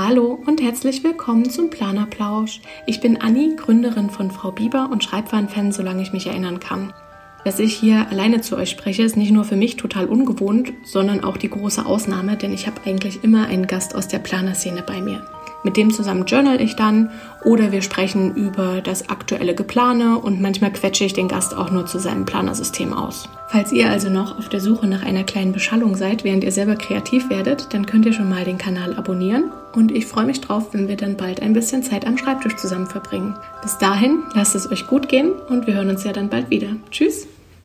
Hallo und herzlich willkommen zum Planerplausch. Ich bin Anni, Gründerin von Frau Bieber und Schreibwarenfan, solange ich mich erinnern kann. Dass ich hier alleine zu euch spreche, ist nicht nur für mich total ungewohnt, sondern auch die große Ausnahme, denn ich habe eigentlich immer einen Gast aus der Planerszene bei mir. Mit dem zusammen journal ich dann oder wir sprechen über das aktuelle Geplane und manchmal quetsche ich den Gast auch nur zu seinem Planersystem aus. Falls ihr also noch auf der Suche nach einer kleinen Beschallung seid, während ihr selber kreativ werdet, dann könnt ihr schon mal den Kanal abonnieren und ich freue mich drauf, wenn wir dann bald ein bisschen Zeit am Schreibtisch zusammen verbringen. Bis dahin, lasst es euch gut gehen und wir hören uns ja dann bald wieder. Tschüss!